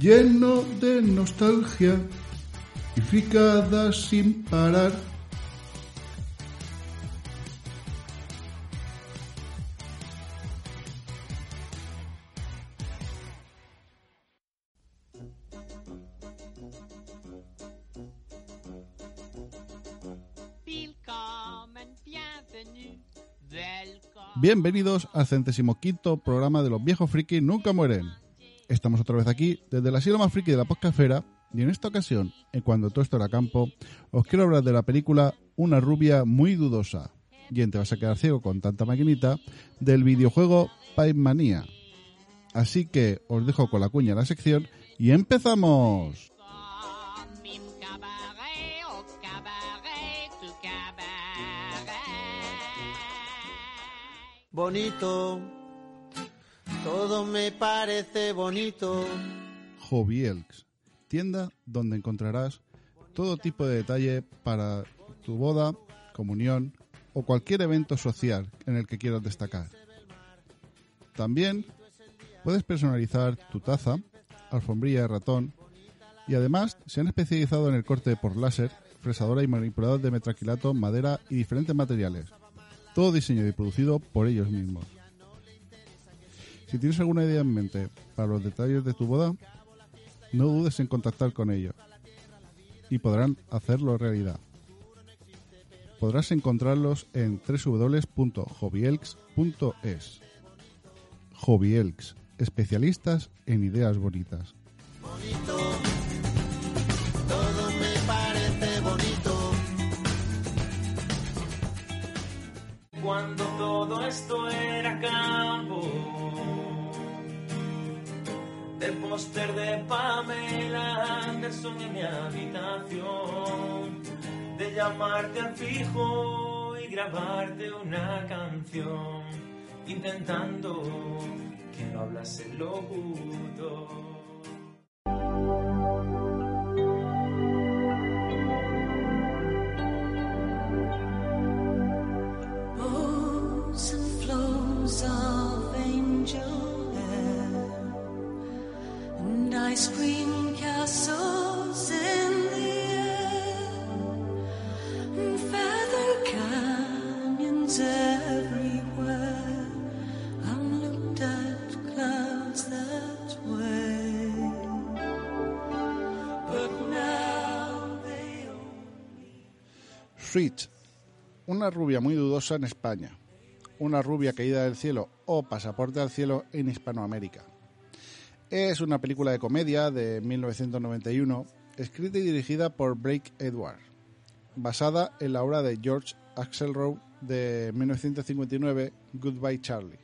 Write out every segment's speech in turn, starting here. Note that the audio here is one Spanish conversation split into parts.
lleno de nostalgia y fricadas sin parar. Bienvenidos al centésimo quinto programa de Los Viejos Frikis Nunca Mueren. Estamos otra vez aquí desde la silla más friki de la podcastfera y en esta ocasión, en cuando todo esto era campo, os quiero hablar de la película Una rubia muy dudosa. Y en te vas a quedar ciego con tanta maquinita del videojuego Pipe Manía. Así que os dejo con la cuña en la sección y empezamos. Bonito todo me parece bonito. Elks, tienda donde encontrarás todo tipo de detalle para tu boda, comunión o cualquier evento social en el que quieras destacar. También puedes personalizar tu taza, alfombrilla de ratón y además se han especializado en el corte por láser, fresadora y manipulador de metraquilato, madera y diferentes materiales. Todo diseñado y producido por ellos mismos. Si tienes alguna idea en mente para los detalles de tu boda, no dudes en contactar con ellos y podrán hacerlo realidad. Podrás encontrarlos en www.hobbyelks.es. Hobbyelks, especialistas en ideas bonitas. Bonito. Cuando todo esto era campo del póster de Pamela Anderson en mi habitación, de llamarte al fijo y grabarte una canción, intentando que no hablase locutor. Switch, una rubia muy dudosa en España, una rubia caída del cielo o pasaporte al cielo en Hispanoamérica. Es una película de comedia de 1991, escrita y dirigida por Blake Edward, basada en la obra de George Axelrod de 1959, Goodbye Charlie,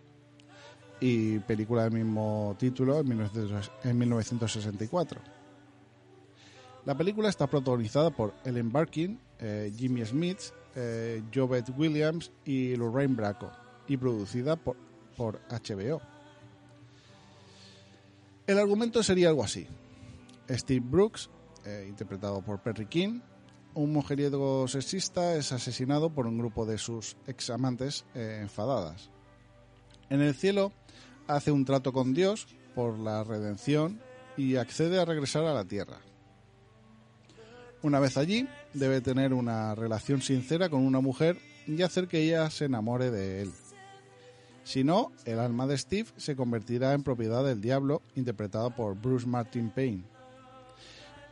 y película del mismo título en 1900 en 1964. La película está protagonizada por Ellen Barkin, eh, Jimmy Smith, eh, Williams y Lorraine Bracco, y producida por HBO. El argumento sería algo así. Steve Brooks, eh, interpretado por Perry King, un mujeriego sexista es asesinado por un grupo de sus examantes eh, enfadadas. En el cielo hace un trato con Dios por la redención y accede a regresar a la tierra. Una vez allí, debe tener una relación sincera con una mujer y hacer que ella se enamore de él. Si no, el alma de Steve se convertirá en propiedad del diablo, interpretado por Bruce Martin Payne.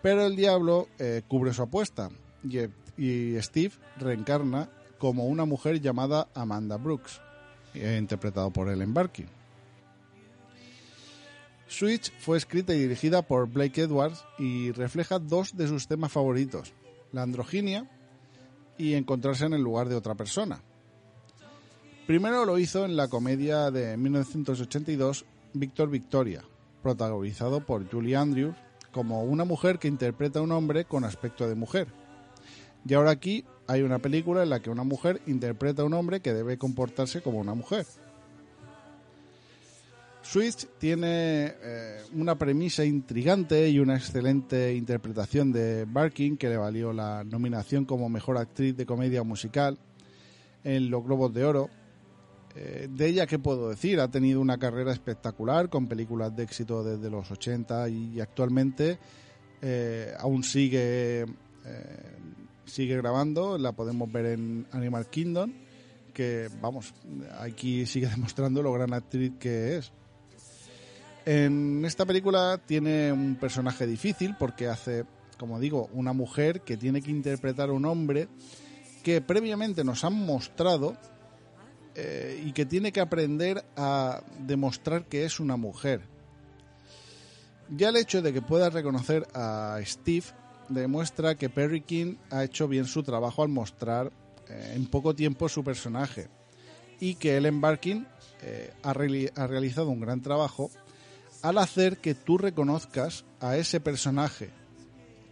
Pero el diablo eh, cubre su apuesta y, y Steve reencarna como una mujer llamada Amanda Brooks, eh, interpretado por Ellen Barkin. Switch fue escrita y dirigida por Blake Edwards y refleja dos de sus temas favoritos, la androginia y encontrarse en el lugar de otra persona. Primero lo hizo en la comedia de 1982 Victor Victoria, protagonizado por Julie Andrews como una mujer que interpreta a un hombre con aspecto de mujer. Y ahora aquí hay una película en la que una mujer interpreta a un hombre que debe comportarse como una mujer. Switch tiene eh, una premisa intrigante y una excelente interpretación de Barkin que le valió la nominación como mejor actriz de comedia musical en los Globos de Oro. Eh, de ella, ¿qué puedo decir? Ha tenido una carrera espectacular con películas de éxito desde los 80 y, actualmente eh, aún sigue, sigue grabando. La podemos ver en Animal Kingdom, que vamos, aquí sigue demostrando lo gran actriz que es. En esta película tiene un personaje difícil porque hace, como digo, una mujer que tiene que interpretar a un hombre que previamente nos han mostrado eh, y que tiene que aprender a demostrar que es una mujer. Ya el hecho de que pueda reconocer a Steve demuestra que Perry King ha hecho bien su trabajo al mostrar eh, en poco tiempo su personaje y que Ellen Barkin eh, ha, ha realizado un gran trabajo al hacer que tú reconozcas a ese personaje,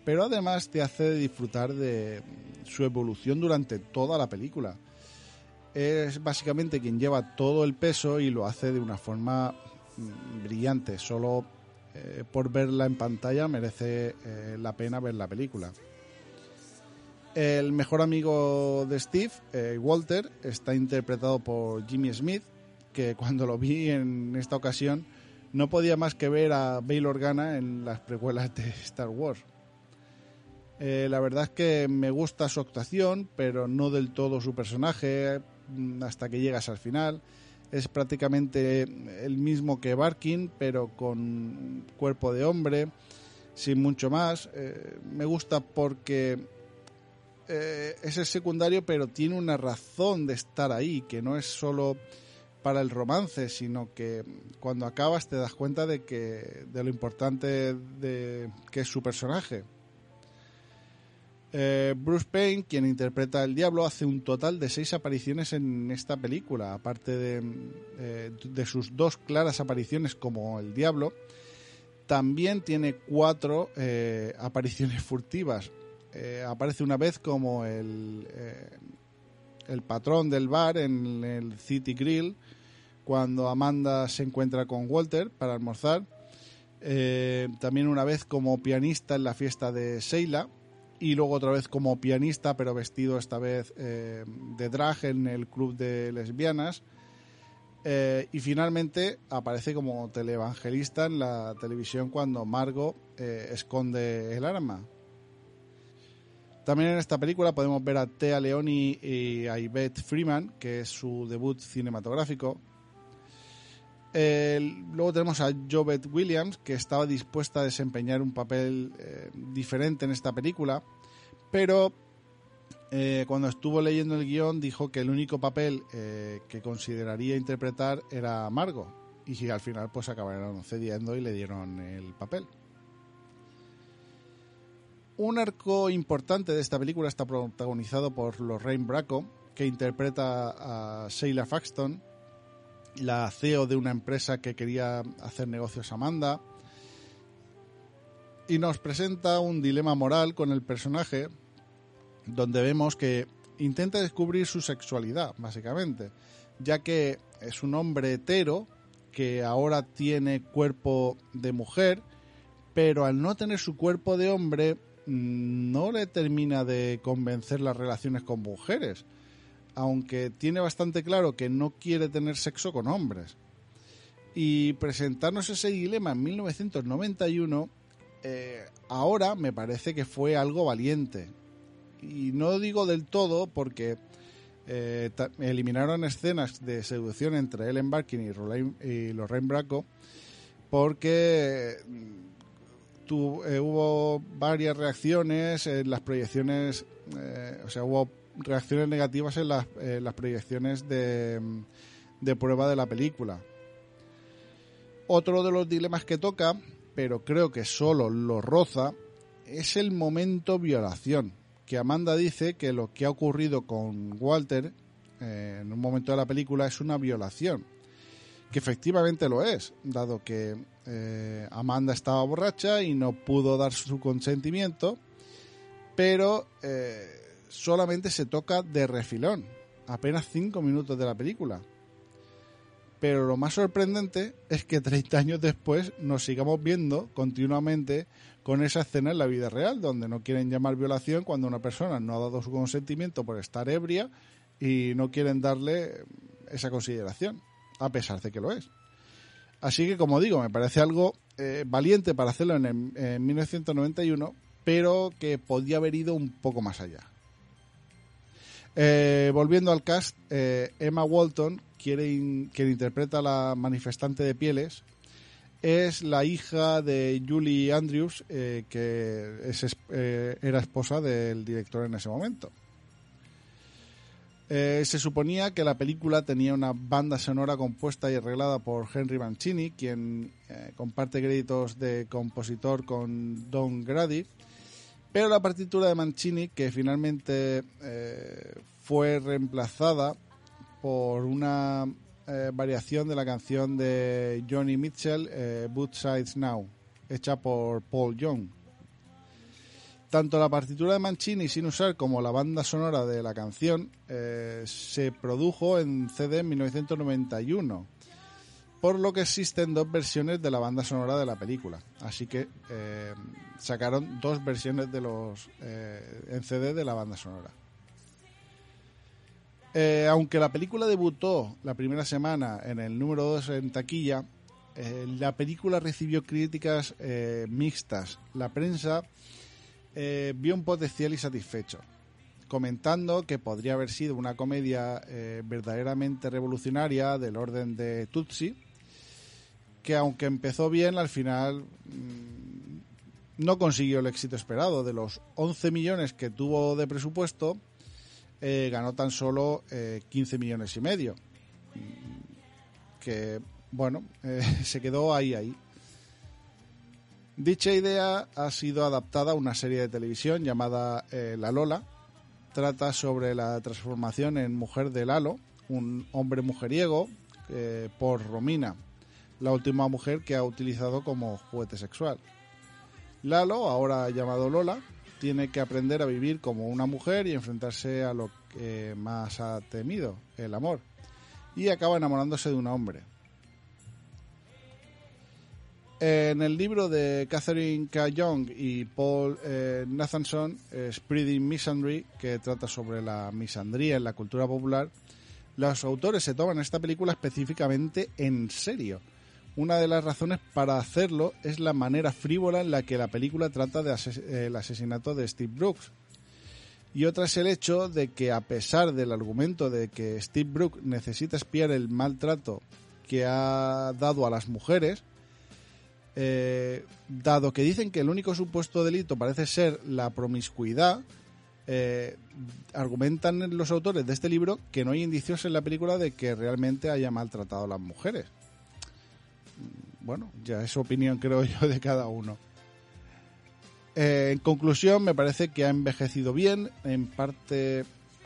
pero además te hace disfrutar de su evolución durante toda la película. Es básicamente quien lleva todo el peso y lo hace de una forma mm, brillante. Solo eh, por verla en pantalla merece eh, la pena ver la película. El mejor amigo de Steve, eh, Walter, está interpretado por Jimmy Smith, que cuando lo vi en esta ocasión no podía más que ver a Bail Organa en las precuelas de Star Wars. La verdad es que me gusta su actuación, pero no del todo su personaje hasta que llegas al final. Es prácticamente el mismo que Barkin, pero con cuerpo de hombre, sin mucho más. Eh, me gusta porque eh, es el secundario, pero tiene una razón de estar ahí, que no es solo para el romance, sino que cuando acabas te das cuenta de que de lo importante de que es su personaje. Eh, Bruce Payne, quien interpreta al diablo, hace un total de seis apariciones en esta película, aparte de, eh, sus dos claras apariciones como el diablo. También tiene cuatro eh, apariciones furtivas. aparece una vez como el, el patrón del bar en el City Grill, cuando Amanda se encuentra con Walter para almorzar. También una vez como pianista en la fiesta de Sheila y luego otra vez como pianista pero vestido esta vez eh, de drag en el club de lesbianas. Eh, y finalmente aparece como televangelista en la televisión cuando Margot esconde el arma. También en esta película podemos ver a Thea Leoni y a Yvette Freeman, que es su debut cinematográfico. Luego tenemos a Jovette Williams, que estaba dispuesta a desempeñar un papel eh, diferente en esta película, pero eh, cuando estuvo leyendo el guion dijo que el único papel eh, que consideraría interpretar era Margot, y al final pues acabaron cediendo y le dieron el papel. Un arco importante de esta película está protagonizado por Lorraine Bracco, que interpreta a Sheila Faxton, la CEO de una empresa que quería hacer negocios a Amanda, y nos presenta un dilema moral con el personaje, donde vemos que intenta descubrir su sexualidad, básicamente, ya que es un hombre hetero que ahora tiene cuerpo de mujer, pero al no tener su cuerpo de hombre no le termina de convencer las relaciones con mujeres, aunque tiene bastante claro que no quiere tener sexo con hombres. Y presentarnos ese dilema en 1991, eh, ahora me parece que fue algo valiente. Y no digo del todo porque Eh, eliminaron escenas de seducción entre Ellen Barkin y, Lorraine- y Lorraine Bracco porque mm, eh, hubo varias reacciones en las proyecciones, o sea, hubo reacciones negativas en las, en las proyecciones de, de prueba de la película. Otro de los dilemas que toca, pero creo que solo lo roza, es el momento violación. Que Amanda dice que lo que ha ocurrido con Walter eh, en un momento de la película es una violación. Que efectivamente lo es, dado que eh, Amanda estaba borracha y no pudo dar su consentimiento, pero eh, solamente se toca de refilón, apenas cinco minutos de la película. Pero lo más sorprendente es que 30 años después nos sigamos viendo continuamente con esa escena en la vida real, donde no quieren llamar violación cuando una persona no ha dado su consentimiento por estar ebria y no quieren darle esa consideración, a pesar de que lo es. Así que, como digo, me parece algo eh, valiente para hacerlo en, el- en 1991, pero que podía haber ido un poco más allá. Eh, volviendo al cast, eh, Emma Walton, quien interpreta a la manifestante de pieles, es la hija de Julie Andrews, eh, que era esposa del director en ese momento. Se suponía que la película tenía una banda sonora compuesta y arreglada por Henry Mancini, quien comparte créditos de compositor con Don Grady, pero la partitura de Mancini, que finalmente eh, fue reemplazada por una eh, variación de la canción de Johnny Mitchell, eh, Sides Now, hecha por Paul Young. Tanto la partitura de Mancini sin usar como la banda sonora de la canción eh, se produjo en CD en 1991, por lo que existen dos versiones de la banda sonora de la película. Así que eh, sacaron dos versiones de los eh, en CD de la banda sonora. Eh, aunque la película debutó la primera semana en el número 2 en taquilla, eh, la película recibió críticas mixtas. La prensa vio un potencial insatisfecho, comentando que podría haber sido una comedia verdaderamente revolucionaria del orden de Tutsi, que aunque empezó bien, al final mm, no consiguió el éxito esperado. De los 11 millones que tuvo de presupuesto, eh, ganó tan solo eh, 15 millones y medio. Mm, Que, bueno, eh, se quedó ahí, ahí. Dicha idea ha sido adaptada a una serie de televisión llamada eh, La Lola. Trata sobre la transformación en mujer de Lalo, un hombre mujeriego, por Romina, la última mujer que ha utilizado como juguete sexual. Lalo, ahora llamado Lola, tiene que aprender a vivir como una mujer y enfrentarse a lo que más ha temido, el amor. Y acaba enamorándose de un hombre. En el libro de Catherine K. Young y Paul eh, Nathanson, eh, Spreading Misandry, que trata sobre la misandría en la cultura popular, los autores se toman esta película específicamente en serio. Una de las razones para hacerlo es la manera frívola en la que la película trata ases el asesinato de Steve Brooks. Y otra es el hecho de que a pesar del argumento de que Steve Brooks necesita espiar el maltrato que ha dado a las mujeres, eh, dado que dicen que el único supuesto delito parece ser la promiscuidad, eh, argumentan los autores de este libro que no hay indicios en la película de que realmente haya maltratado a las mujeres. Bueno, ya es opinión creo yo de cada uno. Eh, en conclusión, me parece que ha envejecido bien, en parte,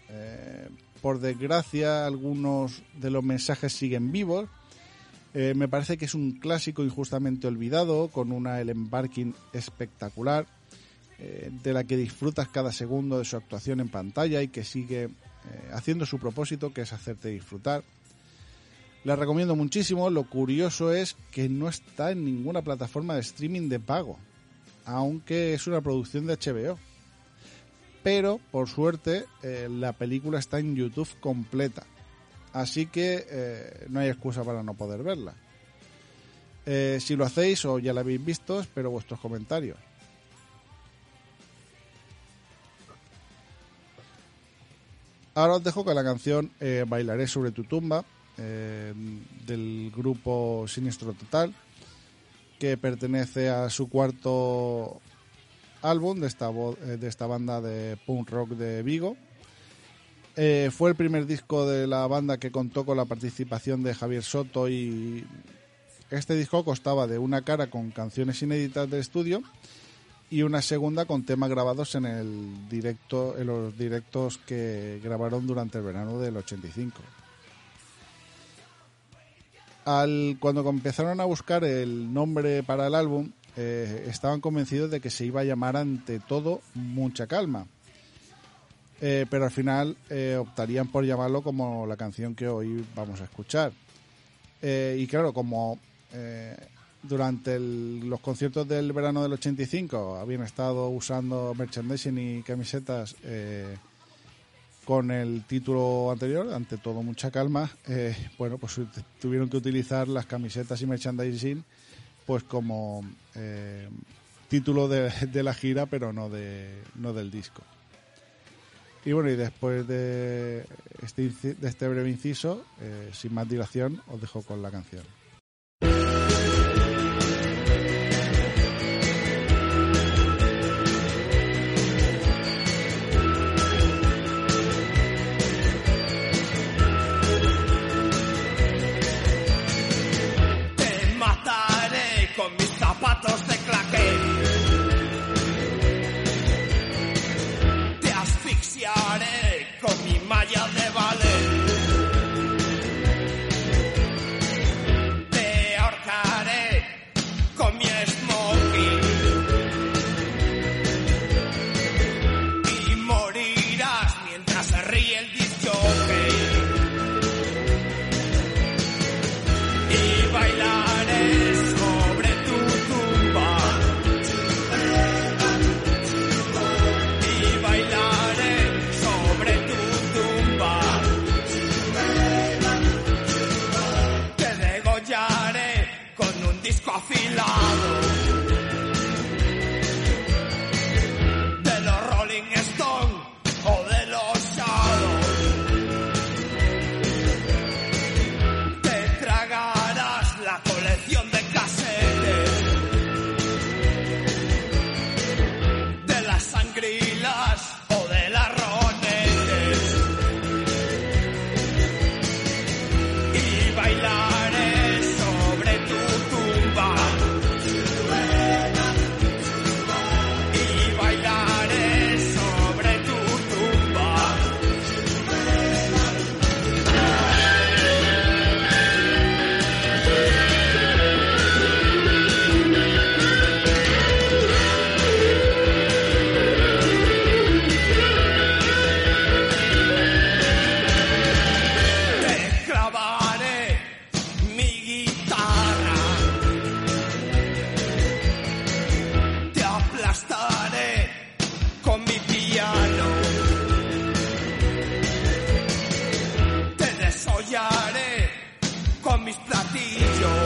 eh, por desgracia, algunos de los mensajes siguen vivos. Eh, me parece que es un clásico injustamente olvidado, con una Ellen Barkin espectacular, de la que disfrutas cada segundo de su actuación en pantalla y que sigue haciendo su propósito, que es hacerte disfrutar. La recomiendo muchísimo, lo curioso es que no está en ninguna plataforma de streaming de pago, aunque es una producción de HBO. Pero, por suerte, eh, la película está en YouTube completa. Así que eh, no hay excusa para no poder verla. Eh, si lo hacéis o ya la habéis visto, espero vuestros comentarios. Ahora os dejo con la canción Bailaré sobre tu tumba eh, del grupo Sinistro Total, que pertenece a su cuarto álbum de esta, eh, de esta banda de punk rock de Vigo. Eh, fue el primer disco de la banda que contó con la participación de Javier Soto y este disco constaba de una cara con canciones inéditas de estudio y una segunda con temas grabados en el directo en los directos que grabaron durante el verano del 85. Al, cuando empezaron a buscar el nombre para el álbum, eh, estaban convencidos de que se iba a llamar ante todo Mucha Calma. Eh, pero al final eh, optarían por llamarlo como la canción que hoy vamos a escuchar. Y claro, como durante los conciertos del verano del 85 habían estado usando merchandising y camisetas con el título anterior, ante todo mucha calma, eh, bueno, pues tu- tuvieron que utilizar las camisetas y merchandising pues como eh, título de, la gira, pero no, de, no del disco. Y bueno, y después de este, este breve inciso, eh, sin más dilación, os dejo con la canción. Mis platillos,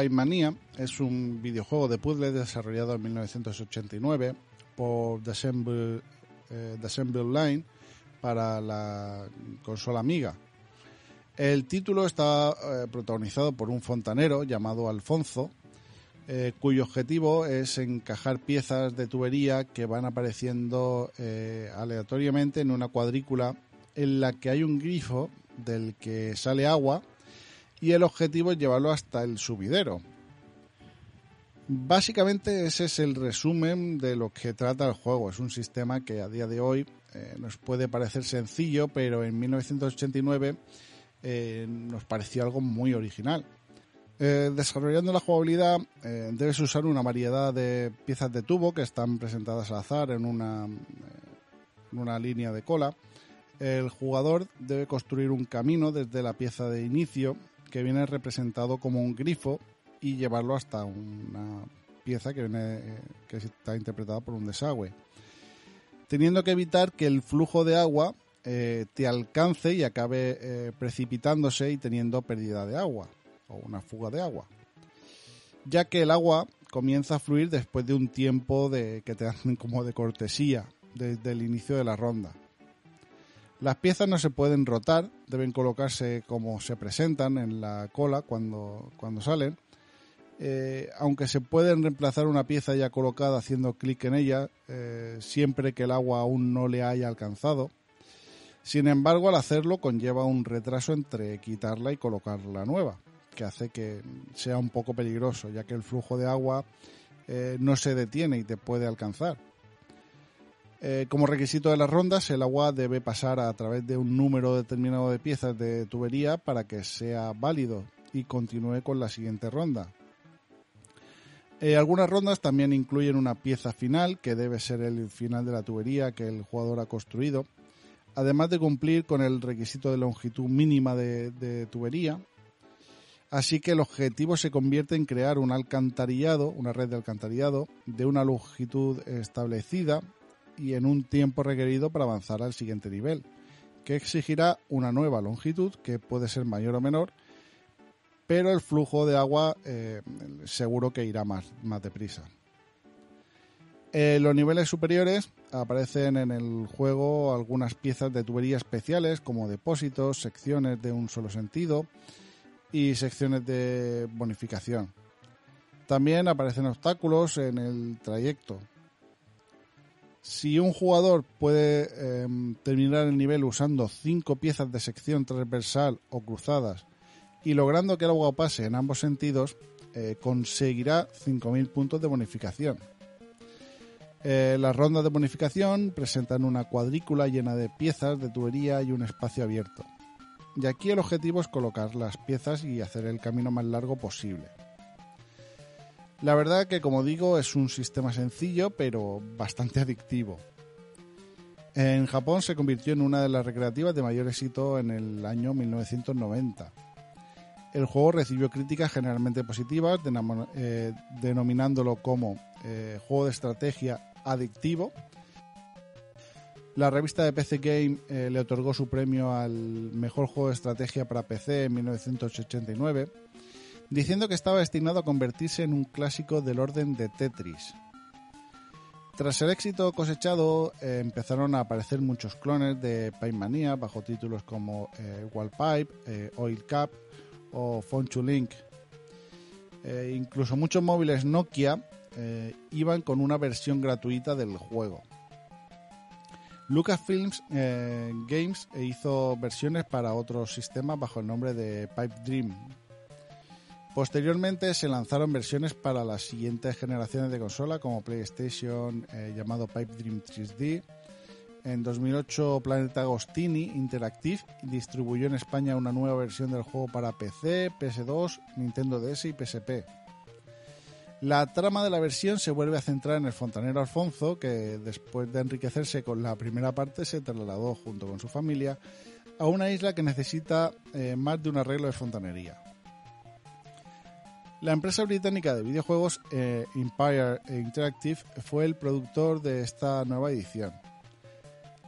Paimania es un videojuego de puzzle desarrollado en 1989 por The Assemble, eh, Line para la consola Amiga. El título está eh, protagonizado por un fontanero llamado Alfonso, eh, cuyo objetivo es encajar piezas de tubería que van apareciendo eh, aleatoriamente en una cuadrícula en la que hay un grifo del que sale agua y el objetivo es llevarlo hasta el subidero. Básicamente ese es el resumen de lo que trata el juego. Es un sistema que a día de hoy eh, nos puede parecer sencillo, pero en 1989 eh, nos pareció algo muy original. Eh, desarrollando la jugabilidad debes usar una variedad de piezas de tubo que están presentadas al azar en una, en una línea de cola. El jugador debe construir un camino desde la pieza de inicio que viene representado como un grifo y llevarlo hasta una pieza que, viene, que está interpretada por un desagüe. Teniendo que evitar que el flujo de agua eh, te alcance y acabe eh, precipitándose y teniendo pérdida de agua o una fuga de agua. Ya que el agua comienza a fluir después de un tiempo de, que te hacen como de cortesía desde el inicio de la ronda. Las piezas no se pueden rotar, deben colocarse como se presentan en la cola cuando, cuando salen. Eh, aunque se pueden reemplazar una pieza ya colocada haciendo clic en ella, eh, siempre que el agua aún no le haya alcanzado. Sin embargo, al hacerlo conlleva un retraso entre quitarla y colocar la nueva, que hace que sea un poco peligroso, ya que el flujo de agua eh, no se detiene y te puede alcanzar. Eh, como requisito de las rondas, el agua debe pasar a través de un número determinado de piezas de tubería para que sea válido y continúe con la siguiente ronda. Eh, algunas rondas también incluyen una pieza final, que debe ser el final de la tubería que el jugador ha construido, además de cumplir con el requisito de longitud mínima de, de tubería. Así que el objetivo se convierte en crear un alcantarillado, una red de alcantarillado, de una longitud establecida y en un tiempo requerido para avanzar al siguiente nivel, que exigirá una nueva longitud que puede ser mayor o menor, pero el flujo de agua eh, seguro que irá más, más deprisa. En los niveles superiores aparecen en el juego algunas piezas de tubería especiales como depósitos, secciones de un solo sentido y secciones de bonificación. También aparecen obstáculos en el trayecto, si un jugador puede eh, terminar el nivel usando cinco piezas de sección transversal o cruzadas y logrando que el agua pase en ambos sentidos, eh, conseguirá 5.000 puntos de bonificación. Eh, las rondas de bonificación presentan una cuadrícula llena de piezas de tubería y un espacio abierto. Y aquí el objetivo es colocar las piezas y hacer el camino más largo posible. La verdad que, como digo, es un sistema sencillo, pero bastante adictivo. En Japón se convirtió en una de las recreativas de mayor éxito en el año 1990. El juego recibió críticas generalmente positivas, eh, denominándolo como eh, juego de estrategia adictivo. La revista de PC Game eh, le otorgó su premio al mejor juego de estrategia para PC en 1989 diciendo que estaba destinado a convertirse en un clásico del orden de Tetris. Tras el éxito cosechado, eh, empezaron a aparecer muchos clones de Paimania bajo títulos como eh, Wallpipe, eh, Oil Cap o Fonchu Link. Eh, incluso muchos móviles Nokia iban con una versión gratuita del juego. Lucasfilms Games hizo versiones para otros sistemas bajo el nombre de Pipe Dream, Posteriormente se lanzaron versiones para las siguientes generaciones de consola como PlayStation eh, llamado Pipe Dream 3D. En 2008 Planeta Agostini Interactive distribuyó en España una nueva versión del juego para PC, PS2, Nintendo DS y PSP. La trama de la versión se vuelve a centrar en el fontanero Alfonso, que después de enriquecerse con la primera parte se trasladó junto con su familia a una isla que necesita eh, más de un arreglo de fontanería. La empresa británica de videojuegos eh, Empire Interactive fue el productor de esta nueva edición.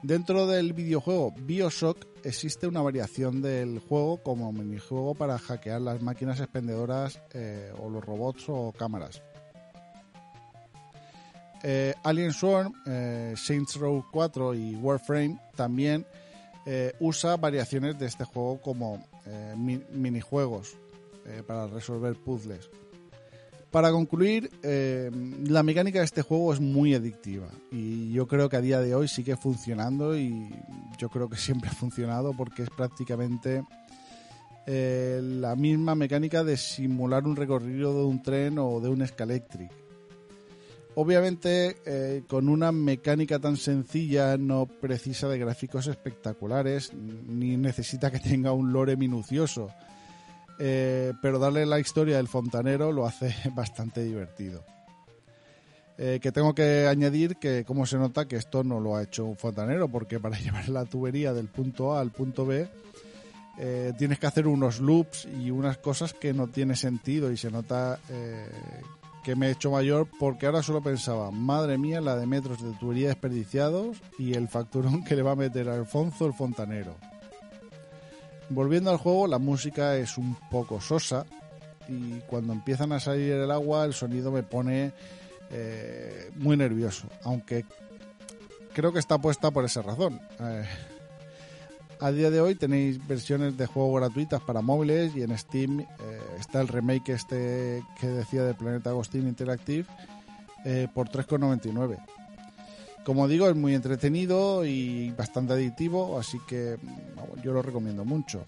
Dentro del videojuego Bioshock existe una variación del juego como minijuego para hackear las máquinas expendedoras eh, o los robots o cámaras. Eh, Alien Swarm, eh, Saints Row 4 y Warframe también usa variaciones de este juego como mi- minijuegos eh, para resolver puzzles. Para concluir, eh, la mecánica de este juego es muy adictiva y yo creo que a día de hoy sigue funcionando y yo creo que siempre ha funcionado porque es prácticamente eh, la misma mecánica de simular un recorrido de un tren o de un Scalectric. Obviamente, con una mecánica tan sencilla no precisa de gráficos espectaculares ni necesita que tenga un lore minucioso. Eh, pero darle la historia del fontanero lo hace bastante divertido. Eh, que tengo que añadir que, como se nota, que esto no lo ha hecho un fontanero, porque para llevar la tubería del punto A al punto B eh, tienes que hacer unos loops y unas cosas que no tiene sentido y se nota que me he hecho mayor porque ahora solo pensaba, madre mía, la de metros de tubería desperdiciados y el facturón que le va a meter a Alfonso el fontanero. Volviendo al juego, la música es un poco sosa y cuando empiezan a salir el agua el sonido me pone eh, muy nervioso, aunque creo que está puesta por esa razón. Eh, a día de hoy tenéis versiones de juego gratuitas para móviles y en Steam eh, está el remake este que decía de Planeta Agustín Interactive por 3,99. Como digo, es muy entretenido y bastante adictivo, así que mm, yo lo recomiendo mucho.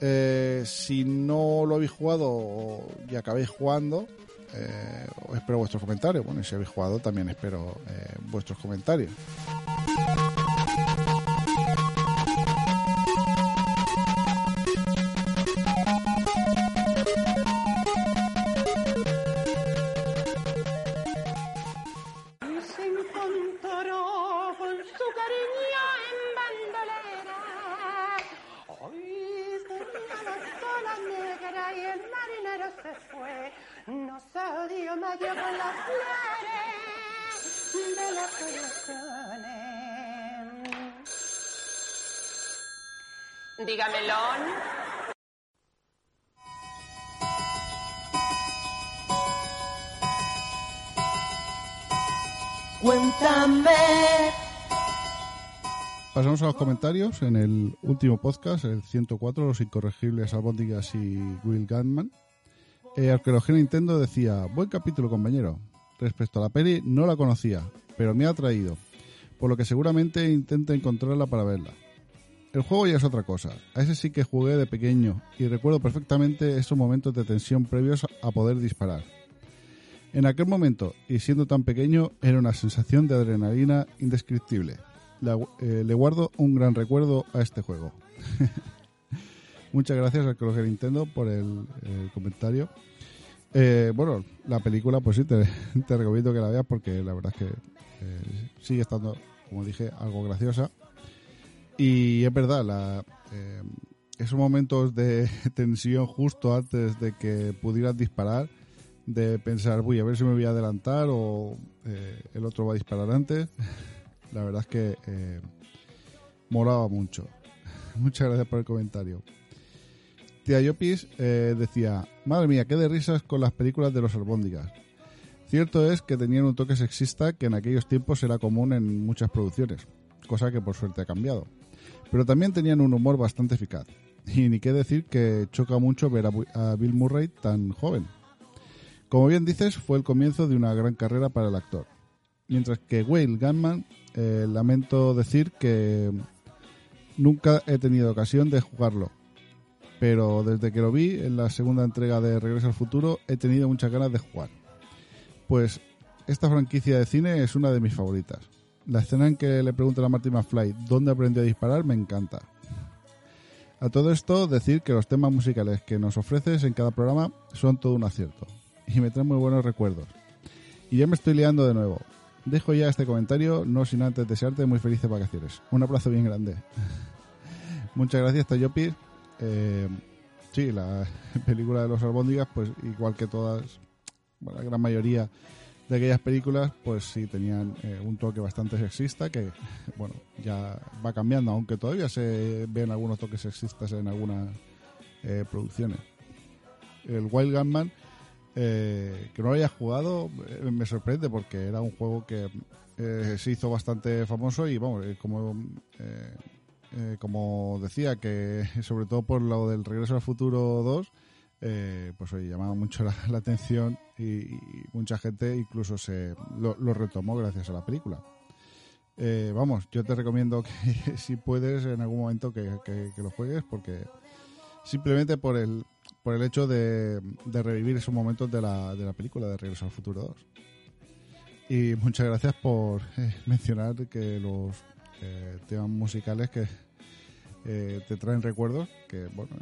Eh, si no lo habéis jugado y acabáis jugando, eh, espero vuestros comentarios. Bueno, y si habéis jugado, también espero eh, vuestros comentarios. Dígamelo. Cuéntame. Pasamos a los comentarios en el último podcast, el 104, Los Incorregibles Albóndigas y Will Gunman. Eh, Arqueología Nintendo decía, buen capítulo compañero. Respecto a la peli, no la conocía, pero me ha atraído, por lo que seguramente intento encontrarla para verla. El juego ya es otra cosa, a ese sí que jugué de pequeño y recuerdo perfectamente esos momentos de tensión previos a poder disparar. En aquel momento, y siendo tan pequeño, era una sensación de adrenalina indescriptible. Eh, le guardo un gran recuerdo a este juego. Muchas gracias al Croger Nintendo por el, comentario. Eh, bueno, la película, pues sí, te, te recomiendo que la veas porque la verdad es que eh, sigue estando, como dije, algo graciosa. Y es verdad, la, eh, esos momentos de tensión justo antes de que pudieras disparar, de pensar, voy a ver si me voy a adelantar o eh, el otro va a disparar antes. La verdad es que eh, molaba mucho. Muchas gracias por el comentario. Tía Yopis eh, decía, madre mía, qué de risas con las películas de los albóndigas. Cierto es que tenían un toque sexista que en aquellos tiempos era común en muchas producciones, cosa que por suerte ha cambiado. Pero también tenían un humor bastante eficaz. Y ni qué decir que choca mucho ver a Bill Murray tan joven. Como bien dices, fue el comienzo de una gran carrera para el actor. Mientras que Whale Gunman, eh, lamento decir que nunca he tenido ocasión de jugarlo. pero desde que lo vi en la segunda entrega de Regreso al Futuro he tenido muchas ganas de jugar. Pues esta franquicia de cine es una de mis favoritas. La escena en que le preguntan a Marty McFly dónde aprendió a disparar me encanta. A todo esto, decir que los temas musicales que nos ofreces en cada programa son todo un acierto y me traen muy buenos recuerdos. Y ya me estoy liando de nuevo. Dejo ya este comentario, no sin antes desearte muy felices vacaciones. Un abrazo bien grande. Muchas gracias, Tayopi. Eh, sí, la película de los albóndigas, pues igual que todas, la gran mayoría de aquellas películas, pues sí tenían eh, un toque bastante sexista que, bueno, ya va cambiando, aunque todavía se ven algunos toques sexistas en algunas eh, producciones. El Wild Gunman, eh, que no lo haya jugado, eh, me sorprende porque era un juego que eh, se hizo bastante famoso y, vamos, eh, como, como decía, que sobre todo por lo del Regreso al Futuro 2, eh, pues oye, llamaba mucho la, atención y, mucha gente incluso se lo, lo retomó gracias a la película. Eh, vamos, yo te recomiendo que si puedes en algún momento que, que- lo juegues porque simplemente por el por el hecho de, de revivir esos momentos de la, de la película de Regreso al Futuro 2. Y muchas gracias por eh, mencionar que los temas musicales que te traen recuerdos, que bueno,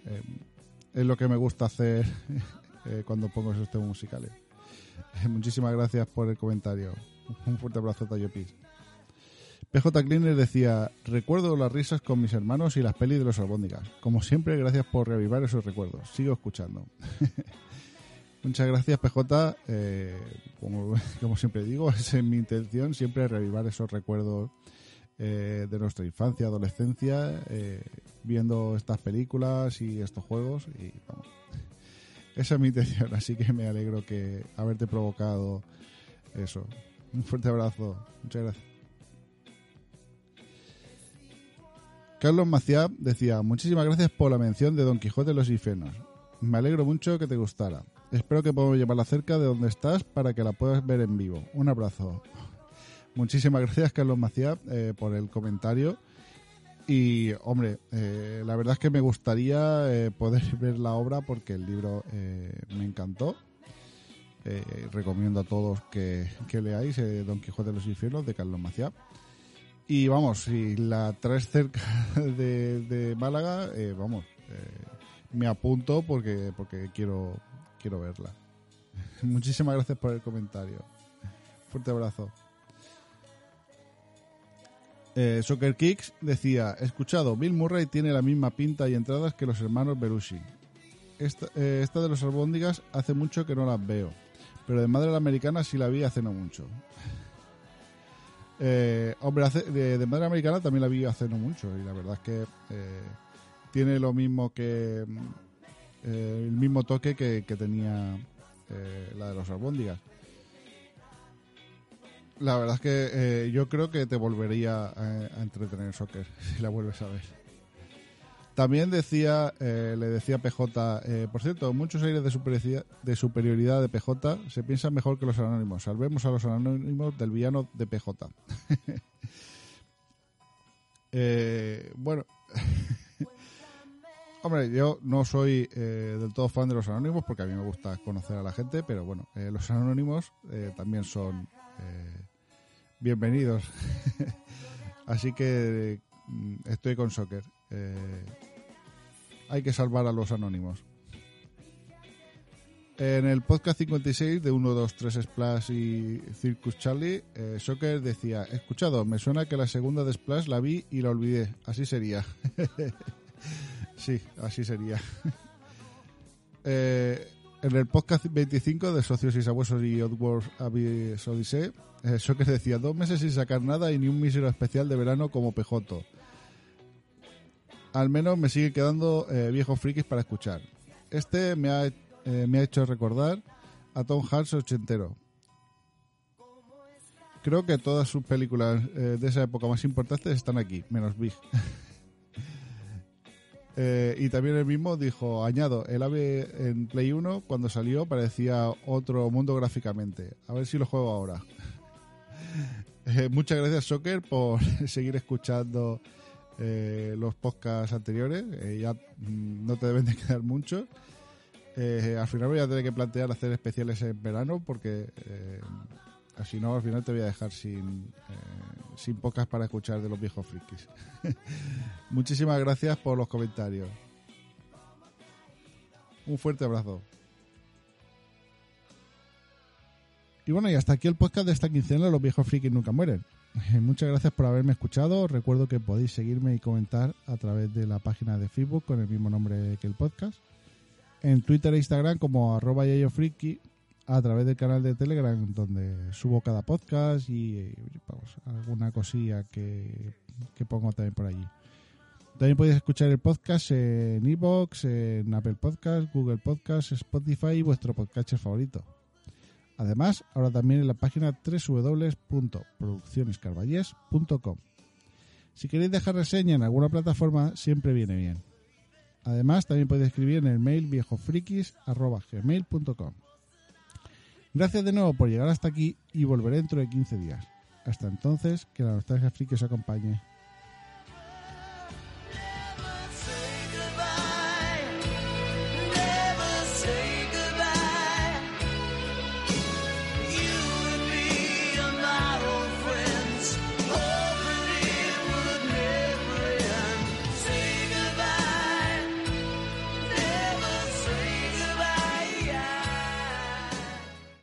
es lo que me gusta hacer eh, cuando pongo esos temas musicales. Muchísimas gracias por el comentario. Un fuerte abrazo, Tayopis. PJ Cleaner decía, recuerdo las risas con mis hermanos y las pelis de los albóndigas. Como siempre, gracias por reavivar esos recuerdos. Sigo escuchando. Muchas gracias, PJ. Eh, como, como siempre digo, es mi intención siempre reavivar esos recuerdos eh, de nuestra infancia, adolescencia, eh, viendo estas películas y estos juegos. Y vamos, esa es mi intención, así que me alegro que haberte provocado eso. Un fuerte abrazo. Muchas gracias. Carlos Maciá decía, muchísimas gracias por la mención de Don Quijote de los Infiernos. Me alegro mucho que te gustara. Espero que podamos llevarla cerca de donde estás para que la puedas ver en vivo. Un abrazo. Muchísimas gracias, Carlos Maciá, eh, por el comentario. Y, hombre, eh, la verdad es que me gustaría eh, poder ver la obra porque el libro me encantó. Recomiendo a todos que, que leáis Don Quijote de los Infiernos de Carlos Maciá. Y vamos, si la traes cerca de, de Málaga, vamos, me apunto porque, porque quiero, quiero verla. Muchísimas gracias por el comentario. Fuerte abrazo. Eh, Soccer Kicks decía, escuchado, Bill Murray tiene la misma pinta y entradas que los hermanos Belushi. Esta, eh, de los albóndigas hace mucho que no las veo, pero de Madre Americana sí la vi hace no mucho. Eh, hombre, de, Madre Americana también la vi hace no mucho y la verdad es que eh, tiene lo mismo que mm, eh, el mismo toque que, que tenía la de los albóndigas. La verdad es que eh, yo creo que te volvería a, entretener soccer si la vuelves a ver. También decía, eh, le decía PJ, eh, por cierto, muchos aires de superioridad, de PJ se piensan mejor que los anónimos. Salvemos a los anónimos del villano de PJ. Eh, bueno, hombre, yo no soy eh, del todo fan de los anónimos porque a mí me gusta conocer a la gente, pero bueno, eh, los anónimos eh, también son bienvenidos. Así que mm, estoy con Soccer. Eh, hay que salvar a los anónimos. En el podcast 56 de 1, 2, 3 Splash y Circus Charlie, eh, decía, escuchado, me suena que la segunda de Splash la vi y la olvidé. Así sería. sí, así sería. Eh, en el podcast 25 de Socios y Sabuesos y Oddworld Abyss Odyssey, eh, Soccer decía, dos meses sin sacar nada y ni un mísero especial de verano como Pejoto. Al menos me sigue quedando eh, viejos frikis para escuchar. Este me ha, eh, me ha hecho recordar a Tom Hanks ochentero. Creo que todas sus películas de esa época más importantes están aquí, menos Big. Eh, y también el mismo dijo, añado, el ave en Play 1 cuando salió parecía otro mundo gráficamente. A ver si lo juego ahora. Eh, muchas gracias Soccer por seguir escuchando eh, los podcasts anteriores. eh, ya mm, no te deben de quedar muchos. Al final voy a tener que plantear hacer especiales en verano porque así no, al final te voy a dejar sin, sin podcast para escuchar de los viejos frikis. Muchísimas gracias por los comentarios. Un fuerte abrazo. Y bueno, y hasta aquí el podcast de esta quincena Los viejos frikis nunca mueren. Eh, Muchas gracias por haberme escuchado. Recuerdo que podéis seguirme y comentar a través de la página de Facebook con el mismo nombre que el podcast. En Twitter e Instagram como arroba yayofriki. A través del canal de Telegram donde subo cada podcast y eh, vamos, alguna cosilla que, que pongo también por allí. También podéis escuchar el podcast en iVoox, en Apple Podcast, Google Podcast, Spotify y vuestro podcast favorito. Además, ahora también en la página www.produccionescarballés.com. Si queréis dejar reseña en alguna plataforma, siempre viene bien. Además, también podéis escribir en el mail viejofrikis.gmail.com. Gracias de nuevo por llegar hasta aquí y volveré dentro de 15 días. Hasta entonces, que la nostalgia friki os acompañe.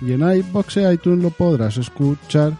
Y en iBox e iTunes lo podrás escuchar.